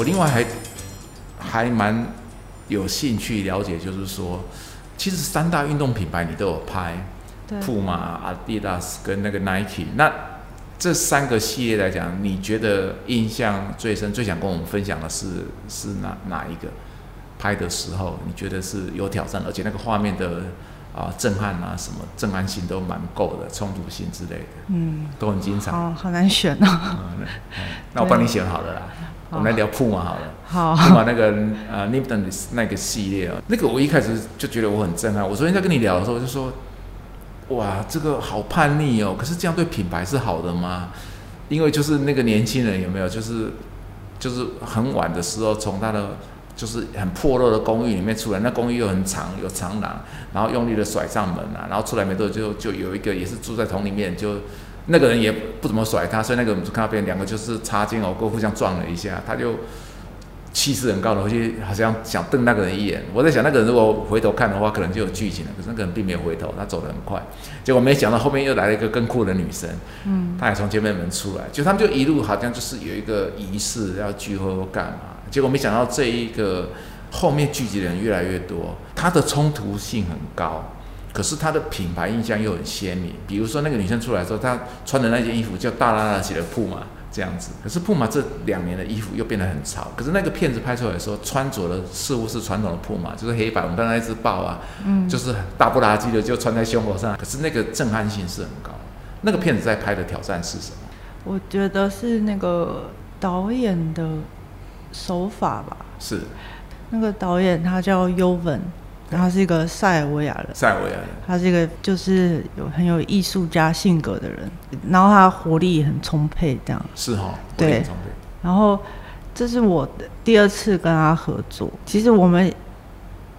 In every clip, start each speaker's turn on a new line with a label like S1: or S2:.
S1: 我另外还还蛮有兴趣了解，就是说，其实三大运动品牌你都有拍，
S2: 对，
S1: 普马、Adidas 跟那个 Nike，那这三个系列来讲，你觉得印象最深、最想跟我们分享的是是哪哪一个？拍的时候，你觉得是有挑战，而且那个画面的啊震撼啊，什么震撼性都蛮够的，冲突性之类的，
S2: 嗯，
S1: 都很精彩。
S2: 哦好难选哦。
S1: 嗯，那我帮你选好了啦。我们来聊铺马好了。
S2: 好，
S1: 铺马那个呃 n i p t o n 那个系列啊，那个我一开始就觉得我很震撼。我昨天在跟你聊的时候，我就说，哇，这个好叛逆哦。可是这样对品牌是好的吗？因为就是那个年轻人有没有，就是就是很晚的时候从他的。就是很破落的公寓里面出来，那公寓又很长，有长廊，然后用力的甩上门啊，然后出来没多久就就有一个也是住在同里面，就那个人也不怎么甩他，所以那个我们就看到别人两个就是擦肩而过，互相撞了一下，他就。气势很高的，回去好像想瞪那个人一眼。我在想，那个人如果回头看的话，可能就有剧情了。可是那个人并没有回头，他走得很快。结果没想到后面又来了一个更酷的女生，嗯，她也从前面门出来，就他们就一路好像就是有一个仪式要聚会或干嘛。结果没想到这一个后面聚集的人越来越多，他的冲突性很高，可是他的品牌印象又很鲜明。比如说那个女生出来的时候，她穿的那件衣服叫大拉拉起的铺嘛。这样子，可是铺马这两年的衣服又变得很潮。可是那个片子拍出来的时候，穿着的似乎是传统的铺马，就是黑白。我们刚才那只豹啊，嗯，就是大不拉几的就穿在胸口上。可是那个震撼性是很高。那个片子在拍的挑战是什么？
S2: 我觉得是那个导演的手法吧。
S1: 是，
S2: 那个导演他叫尤文。他是一个塞尔维亚人，
S1: 塞尔维亚人，
S2: 他是一个就是有很有艺术家性格的人，然后他活力也很充沛，这样
S1: 是哈，
S2: 对，然后这是我的第二次跟他合作。其实我们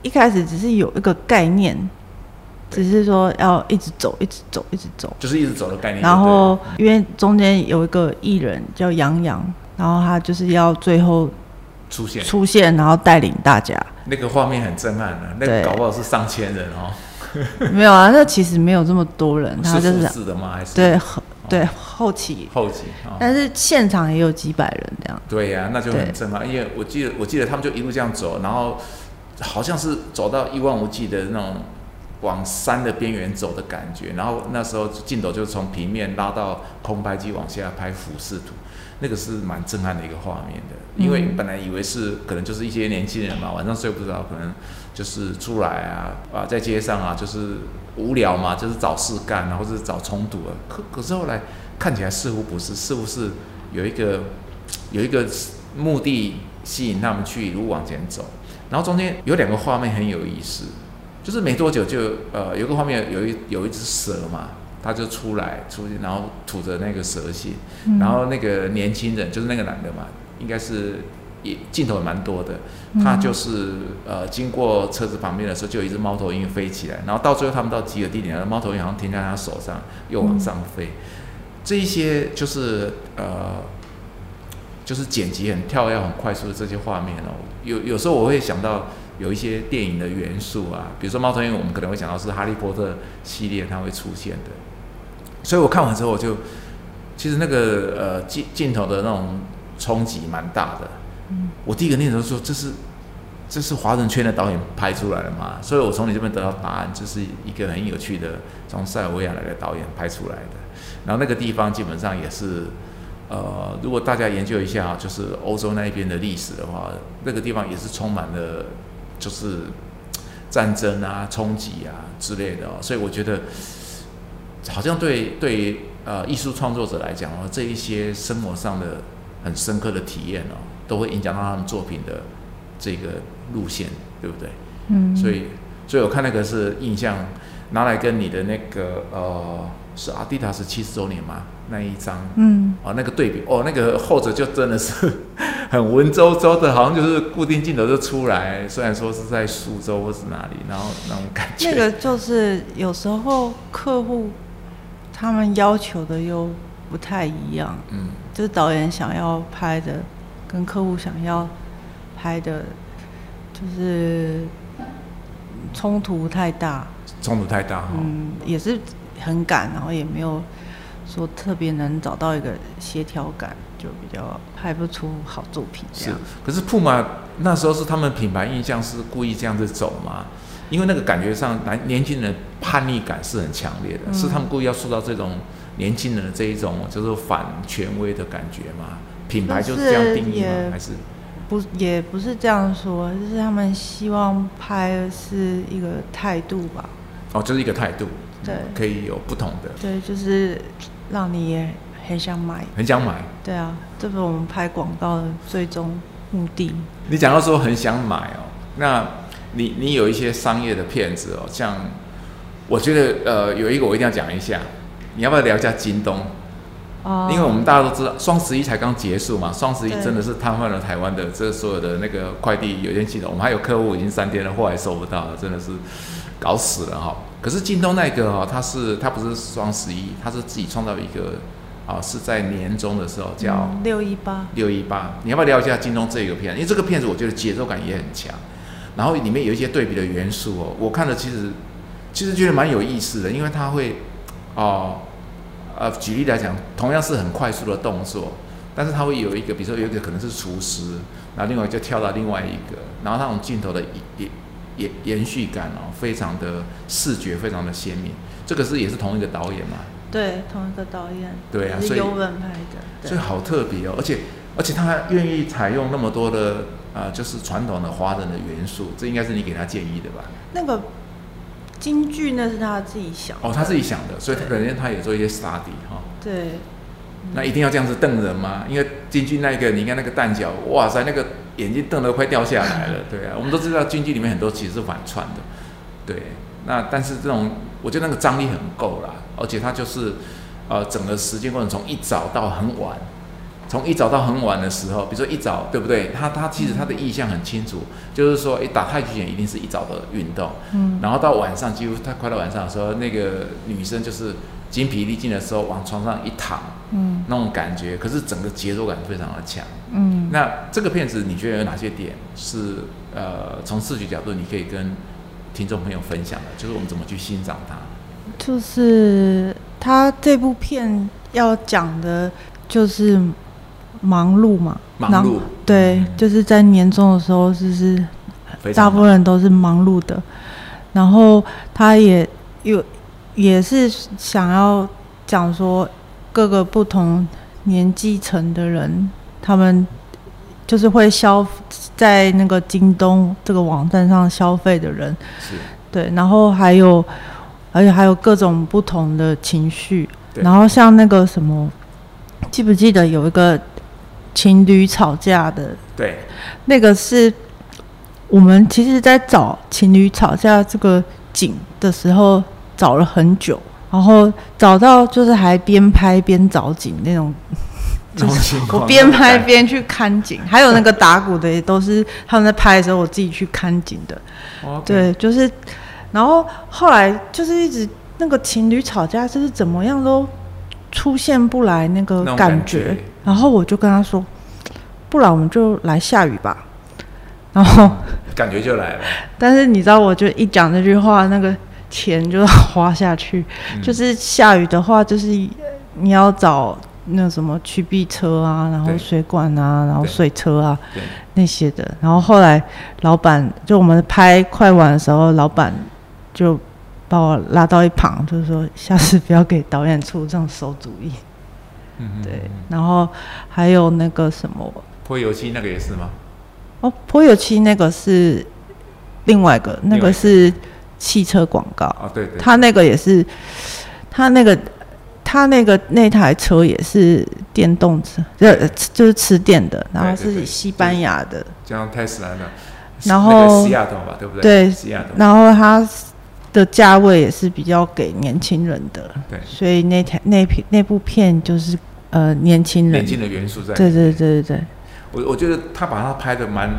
S2: 一开始只是有一个概念，只是说要一直走，一直走，一直走，
S1: 就是一直走的概念。
S2: 然后因为中间有一个艺人叫杨洋，然后他就是要最后。
S1: 出现。
S2: 出现，然后带领大家，
S1: 那个画面很震撼的，那个搞不好是上千人哦。
S2: 没有啊，那其实没有这么多人，
S1: 他
S2: 就是
S1: 是的吗？还是？
S2: 对后对后期。
S1: 后期，
S2: 但是现场也有几百人这样。
S1: 对呀，那就很震撼，因为我记得我记得他们就一路这样走，然后好像是走到一望无际的那种往山的边缘走的感觉，然后那时候镜头就从平面拉到空拍机往下拍俯视图。那个是蛮震撼的一个画面的，因为本来以为是可能就是一些年轻人嘛，晚上睡不着，可能就是出来啊啊，在街上啊，就是无聊嘛，就是找事干啊，或者是找冲突啊。可可是后来看起来似乎不是，似乎是有一个有一个目的吸引他们去一路往前走。然后中间有两个画面很有意思，就是没多久就呃有个画面有一有一只蛇嘛。他就出来，出去，然后吐着那个蛇血，然后那个年轻人就是那个男的嘛，应该是也镜头也蛮多的。他就是呃经过车子旁边的时候，就有一只猫头鹰飞起来，然后到最后他们到集合地点，猫头鹰好像停在他手上，又往上飞。这一些就是呃就是剪辑很跳跃、很快速的这些画面哦。有有时候我会想到有一些电影的元素啊，比如说猫头鹰，我们可能会想到是哈利波特系列它会出现的。所以我看完之后，我就其实那个呃镜镜头的那种冲击蛮大的。嗯，我第一个念头说这是这是华人圈的导演拍出来的嘛？所以我从你这边得到答案，这是一个很有趣的从塞尔维亚来的导演拍出来的。然后那个地方基本上也是呃，如果大家研究一下就是欧洲那一边的历史的话，那个地方也是充满了就是战争啊、冲击啊之类的。所以我觉得。好像对对呃艺术创作者来讲哦，这一些生活上的很深刻的体验哦，都会影响到他们作品的这个路线，对不对？嗯。所以，所以我看那个是印象拿来跟你的那个呃是阿迪达斯七十周年嘛那一张，嗯，哦那个对比哦，那个后者就真的是很文绉绉的，好像就是固定镜头就出来，虽然说是在苏州或是哪里，然后那种感觉。
S2: 那个就是有时候客户。他们要求的又不太一样，嗯，就是导演想要拍的，跟客户想要拍的，就是冲突太大，
S1: 冲突太大，
S2: 嗯，也是很赶，然后也没有说特别能找到一个协调感，就比较拍不出好作品。
S1: 是，可是 Puma 那时候是他们品牌印象是故意这样子走吗？因为那个感觉上，男年轻人叛逆感是很强烈的，是他们故意要塑造这种年轻人的这一种就是反权威的感觉吗？品牌就是这样定义吗？还是
S2: 不也不是这样说，就是他们希望拍的是一个态度吧？
S1: 哦，就是一个态度，
S2: 对，
S1: 可以有不同的，
S2: 对，就是让你也很想买，
S1: 很想买，
S2: 对啊，这是我们拍广告的最终目的。
S1: 你讲到说很想买哦，那。你你有一些商业的骗子哦，像我觉得呃有一个我一定要讲一下，你要不要聊一下京东？哦，因为我们大家都知道双十一才刚结束嘛，双十一真的是瘫痪了台湾的这所有的那个快递邮件系统，我们还有客户已经三天了，货还收不到了，真的是搞死了哈。可是京东那个哦，它是它不是双十一，它是自己创造一个啊，是在年终的时候叫
S2: 六一八
S1: 六一八，你要不要聊一下京东这个片？因为这个片子我觉得节奏感也很强。然后里面有一些对比的元素哦，我看了其实其实觉得蛮有意思的，因为它会哦呃举例来讲，同样是很快速的动作，但是它会有一个，比如说有一个可能是厨师，然后另外就跳到另外一个，然后那种镜头的延延延续感哦，非常的视觉非常的鲜明。这个是也是同一个导演嘛？
S2: 对，同一个导演。
S1: 对啊，
S2: 所以尤文拍的，
S1: 所以好特别哦，而且而且他愿意采用那么多的。啊，就是传统的华人的元素，这应该是你给他建议的吧？
S2: 那个京剧那是他自己想
S1: 哦，他自己想的，所以他可能他也做一些 study 哈。
S2: 对。
S1: 那一定要这样子瞪人吗？因为京剧那个，你看那个蛋角，哇塞，那个眼睛瞪得快掉下来了。对啊，我们都知道京剧里面很多其实是反串的。对。那但是这种，我觉得那个张力很够啦，而且他就是呃，整个时间过程从一早到很晚。从一早到很晚的时候，比如说一早，对不对？他他其实他的意向很清楚，就是说，一打太极拳一定是一早的运动。嗯。然后到晚上，几乎他快到晚上的时候，那个女生就是精疲力尽的时候，往床上一躺，嗯，那种感觉，可是整个节奏感非常的强。嗯。那这个片子你觉得有哪些点是呃，从视觉角度你可以跟听众朋友分享的？就是我们怎么去欣赏它？
S2: 就是他这部片要讲的，就是。忙碌嘛，
S1: 忙碌，
S2: 对，就是在年终的时候，就是大部分人都是忙碌的。然后他也有也是想要讲说，各个不同年纪层的人，他们就是会消在那个京东这个网站上消费的人，
S1: 是，
S2: 对。然后还有，而且还有各种不同的情绪。然后像那个什么，记不记得有一个？情侣吵架的，
S1: 对，
S2: 那个是我们其实，在找情侣吵架这个景的时候，找了很久，然后找到就是还边拍边找景那种，
S1: 就是
S2: 我边拍边去看景，还有那个打鼓的也都是他们在拍的时候，我自己去看景的。对，就是，然后后来就是一直那个情侣吵架，就是怎么样都出现不来那个感觉。然后我就跟他说：“不然我们就来下雨吧。”然后
S1: 感觉就来了。
S2: 但是你知道，我就一讲这句话，那个钱就要花下去。就是下雨的话，就是你要找那什么去避车啊，然后水管啊，然后水车啊那些的。然后后来老板就我们拍快完的时候，老板就把我拉到一旁，就是说下次不要给导演出这种馊主意。对，然后还有那个什么
S1: 泼油漆那个也是吗？
S2: 哦，泼油漆那个是另外一个，那个是汽车广告
S1: 啊。对对，
S2: 他那个也是，他那个他那个那台车也是电动车，就就是吃电的，然后是西班牙的，
S1: 像特斯
S2: 然后
S1: 西雅图吧，对不对？对，西雅图，
S2: 然后它。的价位也是比较给年轻人的，
S1: 对，
S2: 所以那台那片那部片就是呃年轻人。
S1: 年轻的元素在，
S2: 对对对对对。
S1: 我我觉得他把它拍的蛮，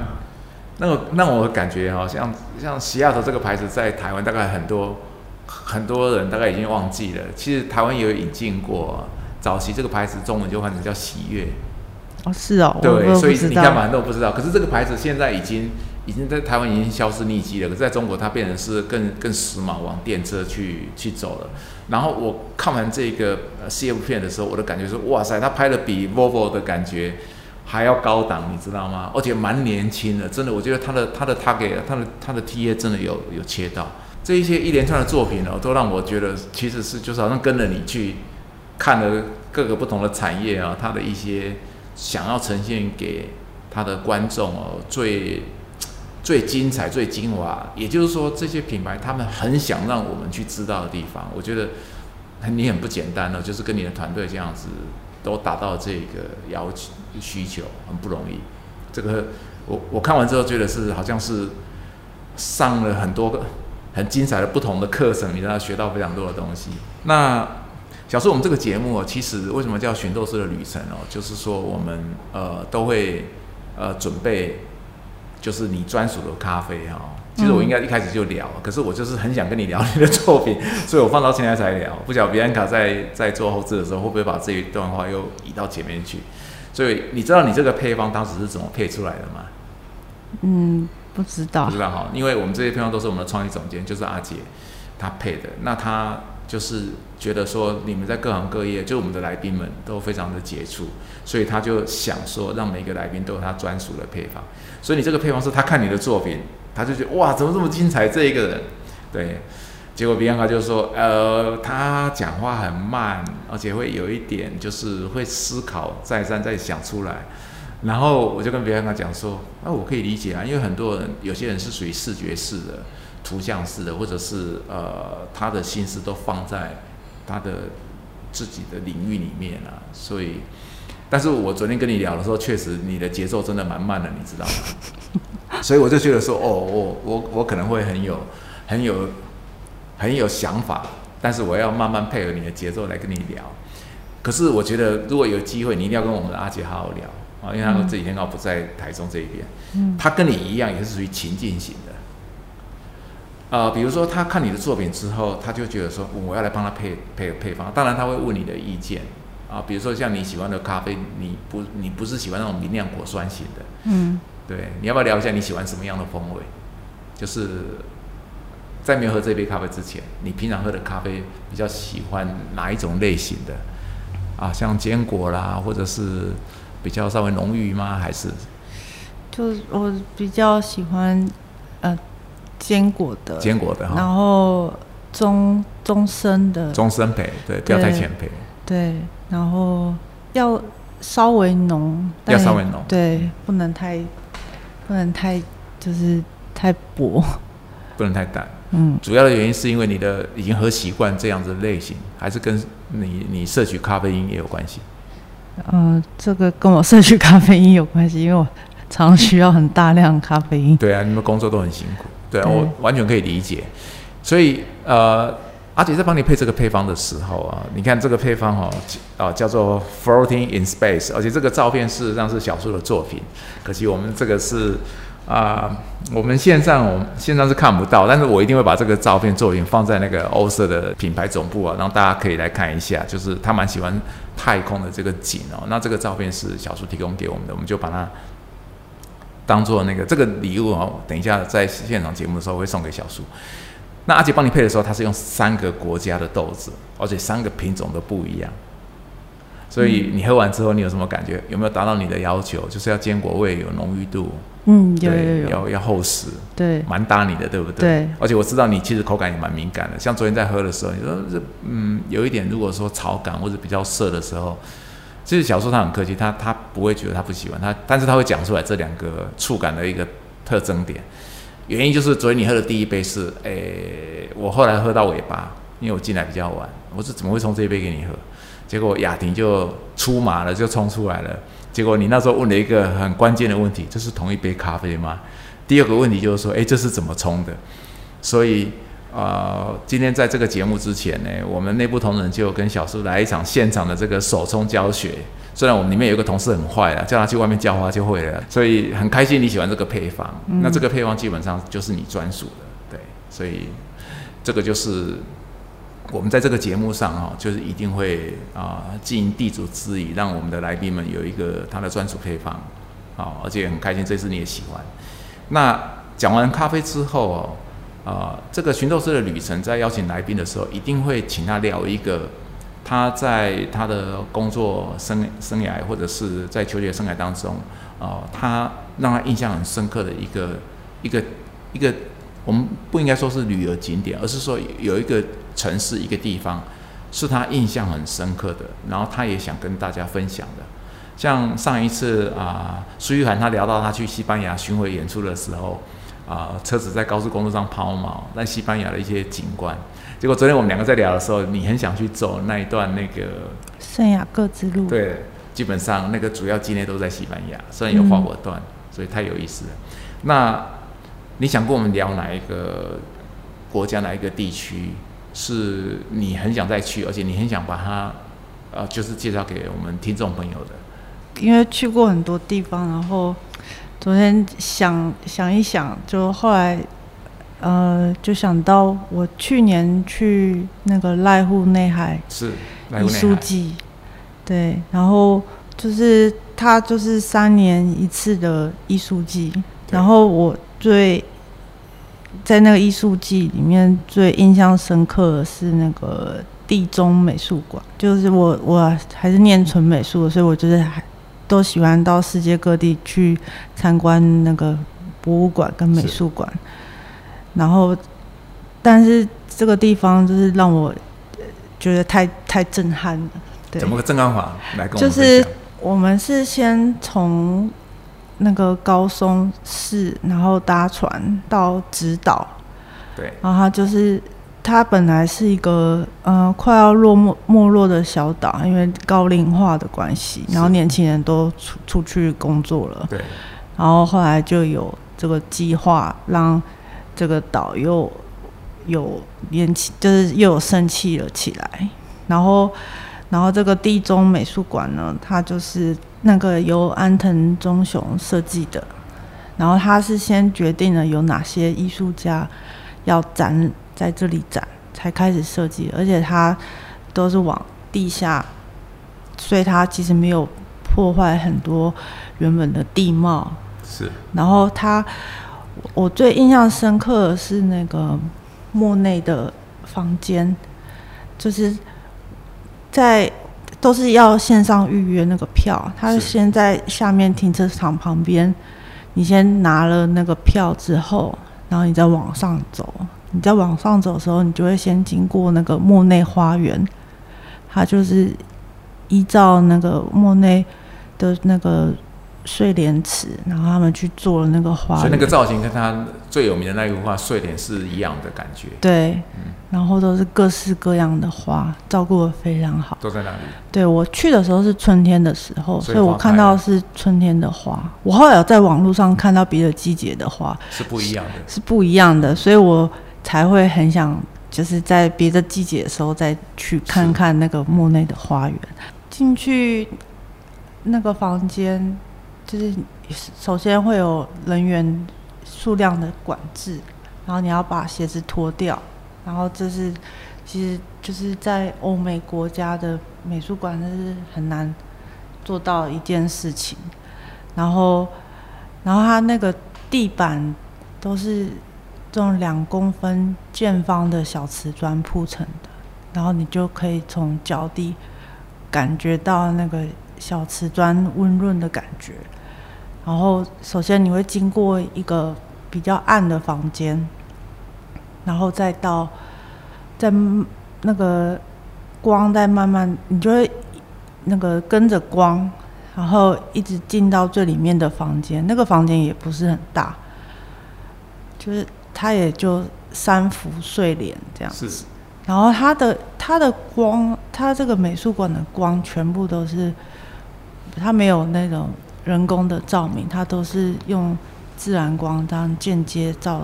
S1: 那个让我感觉哈，像像西雅图这个牌子在台湾大概很多很多人大概已经忘记了，其实台湾也有引进过，早期这个牌子中文就换成叫喜悦。
S2: 哦，是哦，
S1: 对，所以你干嘛都不知道，可是这个牌子现在已经已经在台湾已经消失匿迹了，可是在中国它变成是更更时髦，往电车去去走了。然后我看完这个呃 CF 片的时候，我的感觉是，哇塞，他拍的比 Volvo 的感觉还要高档，你知道吗？而且蛮年轻的，真的，我觉得他的他的他给他的他的 T A 真的有有切到。这一些一连串的作品哦，都让我觉得其实是就是好像跟着你去看了各个不同的产业啊，它的一些想要呈现给他的观众哦最。最精彩、最精华，也就是说，这些品牌他们很想让我们去知道的地方，我觉得你很不简单哦，就是跟你的团队这样子都达到这个要求需求，很不容易。这个我我看完之后觉得是好像是上了很多个很精彩的不同的课程，你让他学到非常多的东西。那小叔，我们这个节目，其实为什么叫寻斗士的旅程哦？就是说我们呃都会呃准备。就是你专属的咖啡哈，其实我应该一开始就聊，可是我就是很想跟你聊你的作品，所以我放到现在才聊。不晓得比安卡在在做后置的时候会不会把这一段话又移到前面去？所以你知道你这个配方当时是怎么配出来的吗？
S2: 嗯，不知道。
S1: 不知道哈，因为我们这些配方都是我们的创意总监，就是阿杰他配的。那他就是觉得说你们在各行各业，就我们的来宾们都非常的杰出，所以他就想说让每个来宾都有他专属的配方。所以你这个配方是他看你的作品，他就觉得哇，怎么这么精彩？这一个人，对，结果比安卡就说，呃，他讲话很慢，而且会有一点就是会思考再三再想出来。然后我就跟比安卡讲说，那我可以理解啊，因为很多人有些人是属于视觉式的、图像式的，或者是呃，他的心思都放在他的自己的领域里面啊，所以。但是我昨天跟你聊的时候，确实你的节奏真的蛮慢的，你知道吗？所以我就觉得说，哦，我我我可能会很有很有很有想法，但是我要慢慢配合你的节奏来跟你聊。可是我觉得如果有机会，你一定要跟我们的阿杰好好聊啊，因为他说这几天刚好不在台中这一边，嗯，他跟你一样也是属于情境型的。呃，比如说他看你的作品之后，他就觉得说我要来帮他配配配方，当然他会问你的意见。啊，比如说像你喜欢的咖啡，你不你不是喜欢那种明亮果酸型的，嗯，对，你要不要聊一下你喜欢什么样的风味？就是在没有喝这杯咖啡之前，你平常喝的咖啡比较喜欢哪一种类型的？啊，像坚果啦，或者是比较稍微浓郁吗？还是？
S2: 就我比较喜欢呃坚果的，
S1: 坚果的，
S2: 然后中中深的，
S1: 中深培，对，不要太浅培，
S2: 对。然后要稍微浓，
S1: 要稍微浓，
S2: 对，不能太，不能太，就是太薄，
S1: 不能太淡。嗯，主要的原因是因为你的已经喝习惯这样子类型，还是跟你你摄取咖啡因也有关系？
S2: 嗯，这个跟我摄取咖啡因有关系，因为我常需要很大量咖啡因。
S1: 对啊，你们工作都很辛苦，对啊，我完全可以理解。所以呃。阿姐在帮你配这个配方的时候啊，你看这个配方哦，啊叫做 Floating in Space，而且这个照片事实上是小树的作品，可惜我们这个是啊，我们线上我们线上是看不到，但是我一定会把这个照片作品放在那个欧色的品牌总部啊，让大家可以来看一下，就是他蛮喜欢太空的这个景哦，那这个照片是小树提供给我们的，我们就把它当做那个这个礼物哦，等一下在现场节目的时候会送给小树。那阿杰帮你配的时候，他是用三个国家的豆子，而且三个品种都不一样。所以你喝完之后，你有什么感觉？有没有达到你的要求？就是要坚果味，有浓郁度，
S2: 嗯，有有有，
S1: 要要厚实，
S2: 对，
S1: 蛮搭你的，对不对？
S2: 对。
S1: 而且我知道你其实口感也蛮敏感的，像昨天在喝的时候，你说这嗯有一点，如果说草感或者比较涩的时候，其实小叔他很客气，他他不会觉得他不喜欢他，但是他会讲出来这两个触感的一个特征点。原因就是昨天你喝的第一杯是，诶，我后来喝到尾巴，因为我进来比较晚，我是怎么会冲这一杯给你喝？结果雅婷就出马了，就冲出来了。结果你那时候问了一个很关键的问题，这是同一杯咖啡吗？第二个问题就是说，诶，这是怎么冲的？所以，呃，今天在这个节目之前呢，我们内部同仁就跟小叔来一场现场的这个手冲教学。虽然我们里面有个同事很坏啊，叫他去外面浇花就会了，所以很开心你喜欢这个配方。那这个配方基本上就是你专属的，对，所以这个就是我们在这个节目上哈，就是一定会啊尽地主之谊，让我们的来宾们有一个他的专属配方，好，而且很开心这次你也喜欢。那讲完咖啡之后哦，啊，这个寻斗士的旅程在邀请来宾的时候，一定会请他聊一个他在他的工作生生涯或者是在求学生涯当中，啊，他让他印象很深刻的一个一个一个，我们不应该说是旅游景点，而是说有一个城市一个地方是他印象很深刻的，然后他也想跟大家分享的。像上一次啊，苏玉涵他聊到他去西班牙巡回演出的时候，啊，车子在高速公路上抛锚，在西班牙的一些景观。结果昨天我们两个在聊的时候，你很想去走那一段那个
S2: 圣雅各之路。
S1: 对，基本上那个主要纪念都在西班牙，虽然有花果段，所以太有意思了。那你想跟我们聊哪一个国家、哪一个地区是你很想再去，而且你很想把它呃，就是介绍给我们听众朋友的？
S2: 因为去过很多地方，然后昨天想想一想，就后来呃，就想到我去年去那个濑户内海
S1: 是
S2: 艺术季，对，然后就是它就是三年一次的艺术季，然后我最在那个艺术季里面最印象深刻的是那个地中美术馆，就是我我还是念纯美术的，所以我觉得还。都喜欢到世界各地去参观那个博物馆跟美术馆，然后，但是这个地方就是让我觉得太太震撼了。对，
S1: 怎么个震撼法？来跟我
S2: 们就是我们是先从那个高松市，然后搭船到直岛，
S1: 对，
S2: 然后它就是。它本来是一个呃快要落没没落的小岛，因为高龄化的关系，然后年轻人都出出去工作了。
S1: 对。
S2: 然后后来就有这个计划，让这个岛又有年轻，就是又有生气了起来。然后，然后这个地中美术馆呢，它就是那个由安藤忠雄设计的。然后他是先决定了有哪些艺术家要展。在这里展才开始设计，而且它都是往地下，所以它其实没有破坏很多原本的地貌。
S1: 是。
S2: 然后它，我最印象深刻的是那个莫内的房间，就是在都是要线上预约那个票，他先在下面停车场旁边，你先拿了那个票之后，然后你再往上走。你在往上走的时候，你就会先经过那个莫内花园，它就是依照那个莫内的那个睡莲池，然后他们去做了那个花，
S1: 所以那个造型跟他最有名的那一幅画睡莲是一样的感觉。
S2: 对，然后都是各式各样的花，照顾的非常好。
S1: 都在哪里？
S2: 对我去的时候是春天的时候，所以我看到是春天的花。我后来有在网络上看到别的季节的花，
S1: 是不一样的，
S2: 是不一样的，所以我。才会很想，就是在别的季节的时候再去看看那个墓内的花园。进去那个房间，就是首先会有人员数量的管制，然后你要把鞋子脱掉，然后这是其实就是在欧美国家的美术馆那是很难做到一件事情。然后，然后它那个地板都是。这种两公分见方的小瓷砖铺成的，然后你就可以从脚底感觉到那个小瓷砖温润的感觉。然后首先你会经过一个比较暗的房间，然后再到在那个光在慢慢，你就会那个跟着光，然后一直进到最里面的房间。那个房间也不是很大，就是。它也就三幅睡莲这样子，然后它的它的光，它这个美术馆的光全部都是，它没有那种人工的照明，它都是用自然光这样间接照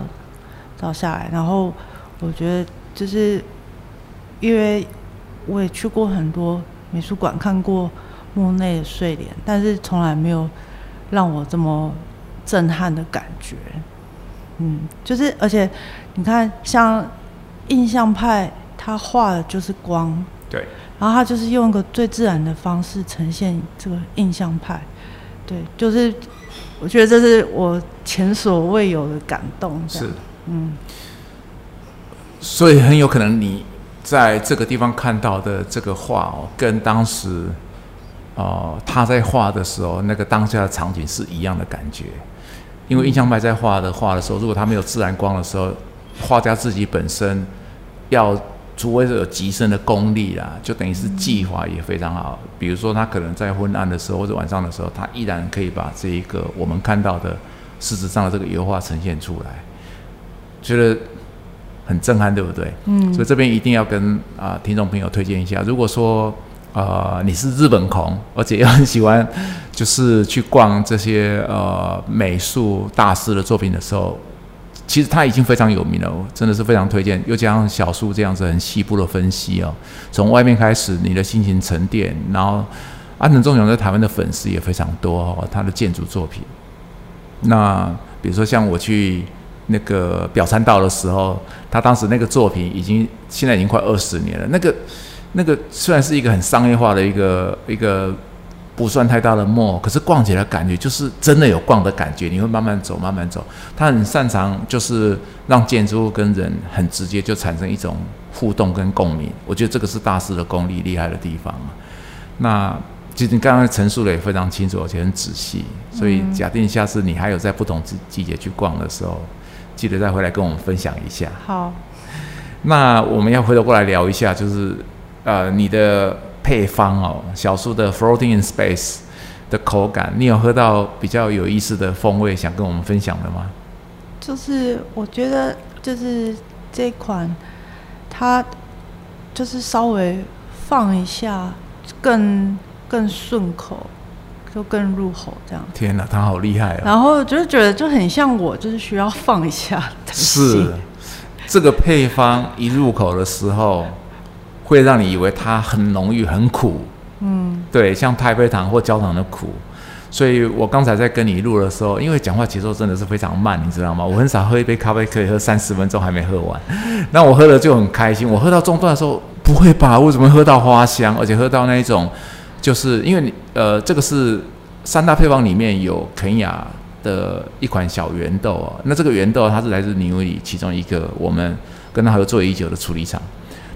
S2: 照下来。然后我觉得就是，因为我也去过很多美术馆，看过莫内的睡莲，但是从来没有让我这么震撼的感觉。嗯，就是，而且你看，像印象派，他画的就是光，
S1: 对，
S2: 然后他就是用一个最自然的方式呈现这个印象派，对，就是我觉得这是我前所未有的感动。
S1: 是，嗯，所以很有可能你在这个地方看到的这个画哦，跟当时哦他在画的时候那个当下的场景是一样的感觉。因为印象派在画的画的时候，如果他没有自然光的时候，画家自己本身要，除非是有极深的功力啦，就等于是技法也非常好。比如说他可能在昏暗的时候或者晚上的时候，他依然可以把这一个我们看到的事实上的这个油画呈现出来，觉得很震撼，对不对？嗯。所以这边一定要跟啊听众朋友推荐一下，如果说。呃，你是日本狂，而且又很喜欢，就是去逛这些呃美术大师的作品的时候，其实他已经非常有名了，真的是非常推荐。又加上小树这样子很细部的分析哦，从外面开始，你的心情沉淀，然后安藤忠雄在台湾的粉丝也非常多哦，他的建筑作品。那比如说像我去那个表参道的时候，他当时那个作品已经现在已经快二十年了，那个。那个虽然是一个很商业化的一个一个不算太大的 mall，，可是逛起来感觉就是真的有逛的感觉。你会慢慢走，慢慢走。他很擅长就是让建筑物跟人很直接就产生一种互动跟共鸣。我觉得这个是大师的功力厉害的地方那其实你刚刚陈述的也非常清楚，而且很仔细。所以假定下次你还有在不同季季节去逛的时候，记得再回来跟我们分享一下。
S2: 好。
S1: 那我们要回头过来聊一下，就是。呃，你的配方哦，小苏的 Floating in Space 的口感，你有喝到比较有意思的风味，想跟我们分享的吗？
S2: 就是我觉得，就是这款，它就是稍微放一下，更更顺口，就更入口这样。
S1: 天哪，他好厉害啊！
S2: 然后就是觉得就很像我，就是需要放一下。
S1: 是，这个配方一入口的时候。会让你以为它很浓郁、很苦，嗯，对，像太妃糖或焦糖的苦。所以我刚才在跟你录的时候，因为讲话节奏真的是非常慢，你知道吗？我很少喝一杯咖啡可以喝三十分钟还没喝完，那我喝了就很开心。我喝到中段的时候，不会吧？为什么喝到花香，而且喝到那一种，就是因为你呃，这个是三大配方里面有肯雅的一款小圆豆哦。那这个圆豆它是来自尼里其中一个我们跟他合作已久的处理厂。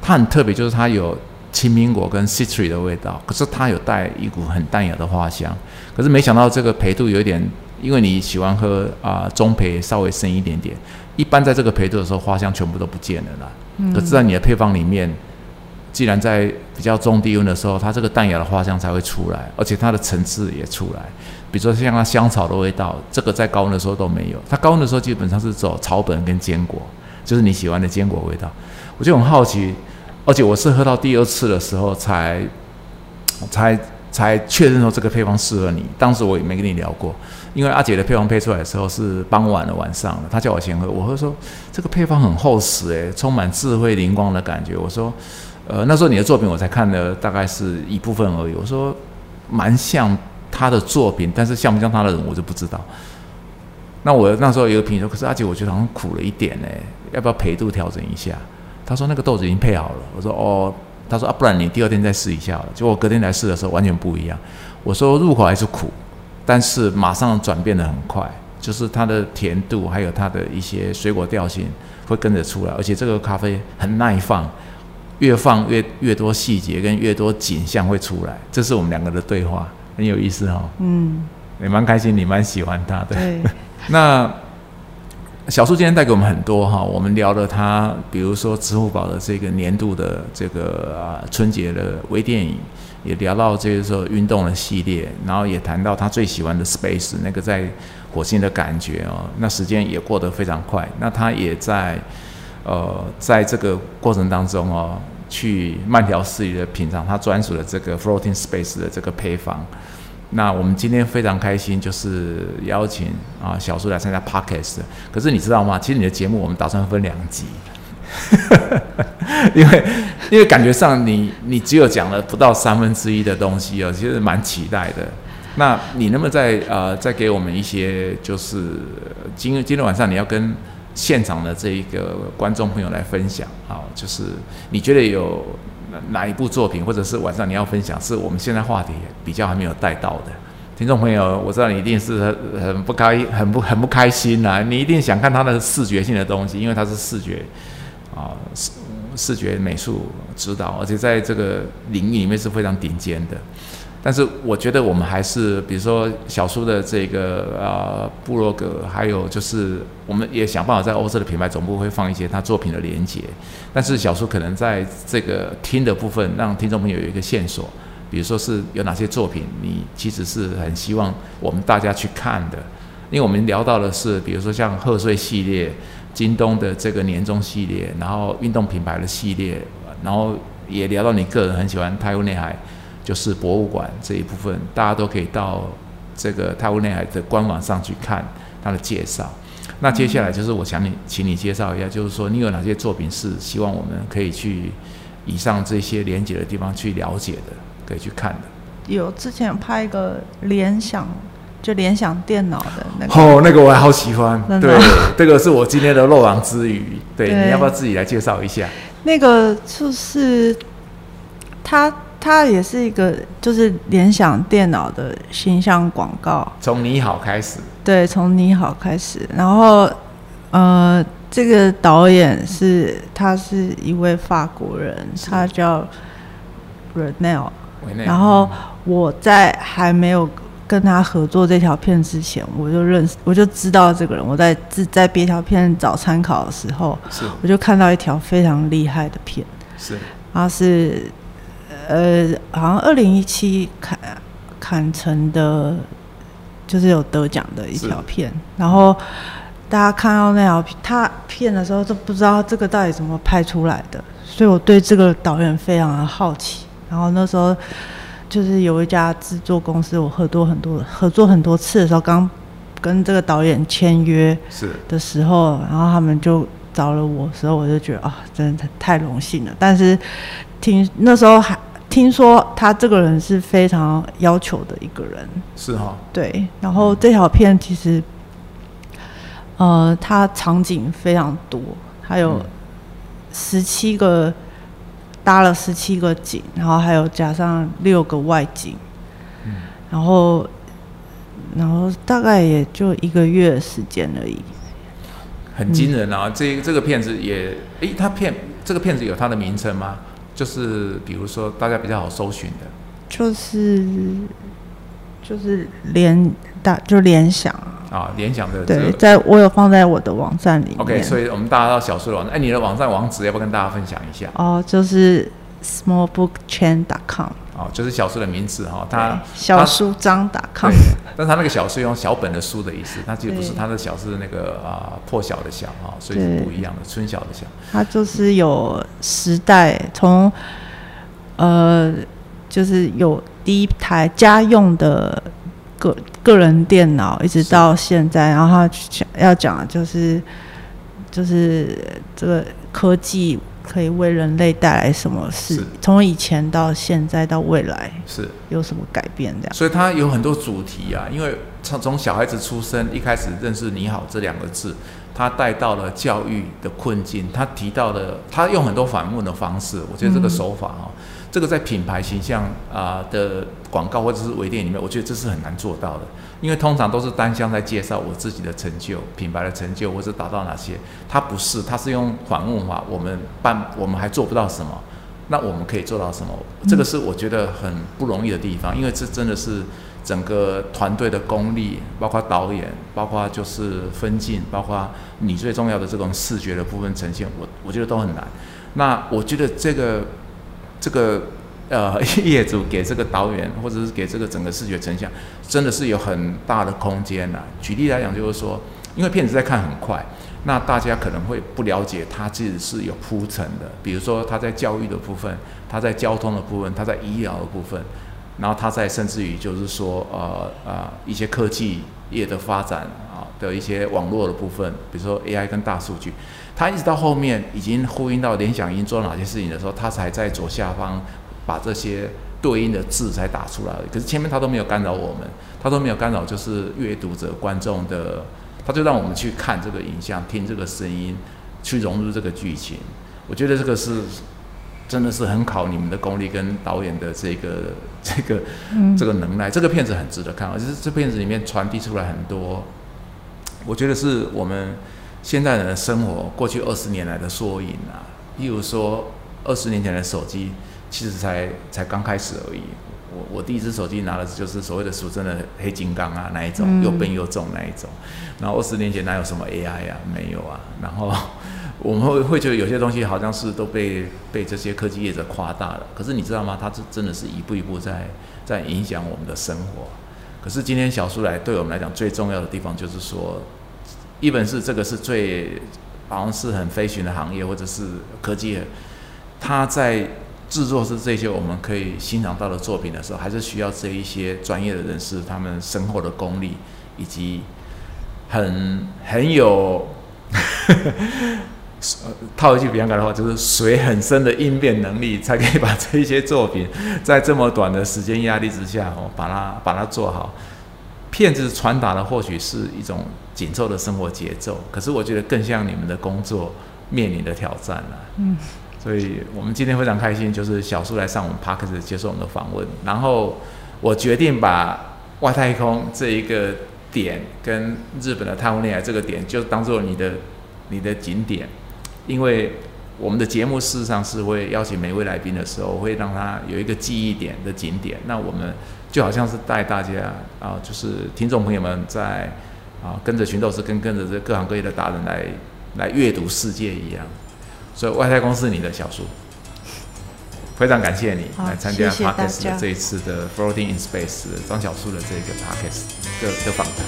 S1: 它很特别，就是它有青苹果跟 citrus 的味道，可是它有带一股很淡雅的花香。可是没想到这个焙度有一点，因为你喜欢喝啊中焙稍微深一点点，一般在这个焙度的时候，花香全部都不见了啦。可是在你的配方里面，既然在比较中低温的时候，它这个淡雅的花香才会出来，而且它的层次也出来。比如说像它香草的味道，这个在高温的时候都没有。它高温的时候基本上是走草本跟坚果，就是你喜欢的坚果味道。我就很好奇。而且我是喝到第二次的时候才，才才确认说这个配方适合你。当时我也没跟你聊过，因为阿姐的配方配出来的时候是傍晚的晚上了，她叫我先喝。我喝说这个配方很厚实，诶，充满智慧灵光的感觉。我说，呃，那时候你的作品我才看了大概是一部分而已。我说蛮像他的作品，但是像不像他的人我就不知道。那我那时候有个评说，可是阿姐我觉得好像苦了一点呢，要不要陪度调整一下？他说那个豆子已经配好了。我说哦，他说啊，不然你第二天再试一下了。结果隔天来试的时候完全不一样。我说入口还是苦，但是马上转变的很快，就是它的甜度还有它的一些水果调性会跟着出来，而且这个咖啡很耐放，越放越越多细节跟越多景象会出来。这是我们两个的对话，很有意思哈。嗯，也蛮开心，你蛮喜欢它的。
S2: 对，
S1: 那。小树今天带给我们很多哈，我们聊了他，比如说支付宝的这个年度的这个啊春节的微电影，也聊到这个时候运动的系列，然后也谈到他最喜欢的 Space 那个在火星的感觉哦。那时间也过得非常快，那他也在呃在这个过程当中哦，去慢条斯理的品尝他专属的这个 Floating Space 的这个配方。那我们今天非常开心，就是邀请啊小苏来参加 podcast。可是你知道吗？其实你的节目我们打算分两集，因为因为感觉上你你只有讲了不到三分之一的东西哦，其实蛮期待的。那你能不能再呃再给我们一些，就是今今天晚上你要跟现场的这一个观众朋友来分享啊，就是你觉得有。哪一部作品，或者是晚上你要分享，是我们现在话题比较还没有带到的，听众朋友，我知道你一定是很很不开很不很不开心呐，你一定想看他的视觉性的东西，因为他是视觉啊视视觉美术指导，而且在这个领域里面是非常顶尖的。但是我觉得我们还是，比如说小苏的这个呃部落格，还有就是我们也想办法在欧洲的品牌总部会放一些他作品的连接。但是小苏可能在这个听的部分，让听众朋友有一个线索，比如说是有哪些作品，你其实是很希望我们大家去看的。因为我们聊到的是，比如说像贺岁系列、京东的这个年终系列，然后运动品牌的系列，然后也聊到你个人很喜欢太湖内海。就是博物馆这一部分，大家都可以到这个泰晤内海的官网上去看它的介绍。那接下来就是我想你，请你介绍一下，就是说你有哪些作品是希望我们可以去以上这些连接的地方去了解的，可以去看的。
S2: 有之前拍一个联想，就联想电脑的那个。
S1: 哦，那个我还好喜欢。对，这个是我今天的漏网之鱼。对，你要不要自己来介绍一下？
S2: 那个就是他。它也是一个，就是联想电脑的形象广告。
S1: 从你好开始。
S2: 对，从你好开始。然后，呃，这个导演是，他是一位法国人，他叫 Renel。然后我在还没有跟他合作这条片之前，我就认识，我就知道这个人。我在在在别条片找参考的时候，
S1: 是，
S2: 我就看到一条非常厉害的片。
S1: 是，
S2: 他是。呃，好像二零一七砍砍成的，就是有得奖的一条片。然后大家看到那条片，他片的时候都不知道这个到底怎么拍出来的，所以我对这个导演非常的好奇。然后那时候就是有一家制作公司，我合作很多合作很多次的时候，刚跟这个导演签约
S1: 是
S2: 的时候，然后他们就找了我时候，我就觉得啊，真的太荣幸了。但是听那时候还。听说他这个人是非常要求的一个人，
S1: 是哈，
S2: 对。然后这条片其实，呃，它场景非常多，还有十七个搭了十七个景，然后还有加上六个外景，嗯，然后然后大概也就一个月时间而已，
S1: 很惊人啊！这这个片子也，诶，他片这个片子有它的名称吗？就是比如说大家比较好搜寻的，
S2: 就是就是联大就联想
S1: 啊，联想的
S2: 对，在我有放在我的网站里面。
S1: OK，所以我们大家到小说的网站，哎，你的网站网址要不要跟大家分享一下？
S2: 哦，就是 smallbookchain.com。
S1: 哦，就是小书的名字哈，他
S2: 小书张打康，
S1: 但他那个小是用小本的书的意思，那其实不是，他的小是那个啊破晓的晓哈，所以是不一样的，春晓的晓。
S2: 他就是有时代，从呃，就是有第一台家用的个个人电脑，一直到现在，然后讲要讲的就是就是这个科技。可以为人类带来什么事？从以前到现在到未来，
S1: 是
S2: 有什么改变？这样，
S1: 所以它有很多主题啊。因为从从小孩子出生一开始认识“你好”这两个字，他带到了教育的困境。他提到了他用很多反问的方式，我觉得这个手法啊，这个在品牌形象啊的广告或者是微店里面，我觉得这是很难做到的。因为通常都是单向在介绍我自己的成就、品牌的成就，或是达到哪些。他不是，他是用反问法。我们办，我们还做不到什么，那我们可以做到什么？这个是我觉得很不容易的地方，因为这真的是整个团队的功力，包括导演，包括就是分镜，包括你最重要的这种视觉的部分呈现，我我觉得都很难。那我觉得这个这个。呃，业主给这个导演，或者是给这个整个视觉成像，真的是有很大的空间呐。举例来讲，就是说，因为片子在看很快，那大家可能会不了解它其实是有铺陈的。比如说，他在教育的部分，他在交通的部分，他在医疗的部分，然后他在甚至于就是说，呃呃，一些科技业的发展啊的一些网络的部分，比如说 AI 跟大数据，他一直到后面已经呼应到联想已经做了哪些事情的时候，他才在左下方。把这些对应的字才打出来，可是前面他都没有干扰我们，他都没有干扰，就是阅读者、观众的，他就让我们去看这个影像、听这个声音，去融入这个剧情。我觉得这个是真的是很考你们的功力跟导演的这个 这个这个能耐。这个片子很值得看，而且这片子里面传递出来很多，我觉得是我们现代人的生活过去二十年来的缩影啊。例如说，二十年前的手机其实才才刚开始而已。我我第一只手机拿的就是所谓的俗称的黑金刚啊，那一种又笨又重那一种。然后二十年前哪有什么 AI 啊？没有啊。然后我们会会觉得有些东西好像是都被被这些科技业者夸大了。可是你知道吗？它是真的是一步一步在在影响我们的生活。可是今天小苏来对我们来讲最重要的地方就是说，一本是这个是最好像是很飞行的行业或者是科技，它在。制作是这些我们可以欣赏到的作品的时候，还是需要这一些专业的人士，他们深厚的功力，以及很很有套一句比较感的话，就是水很深的应变能力，才可以把这一些作品在这么短的时间压力之下，哦，把它把它做好。骗子传达的或许是一种紧凑的生活节奏，可是我觉得更像你们的工作面临的挑战了。嗯。所以我们今天非常开心，就是小苏来上我们 p a r k e 接受我们的访问。然后我决定把外太空这一个点跟日本的太空恋爱这个点，就当做你的你的景点。因为我们的节目事实上是会邀请每位来宾的时候，会让他有一个记忆点的景点。那我们就好像是带大家啊，就是听众朋友们在啊跟着群斗士跟跟着这各行各业的达人来来阅读世界一样。所以外太空是你的小叔，非常感谢你来参加 Parkes 的这一次的 Floating in Space 张小树的这个 Parkes 的的访谈，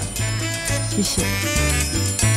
S2: 谢谢。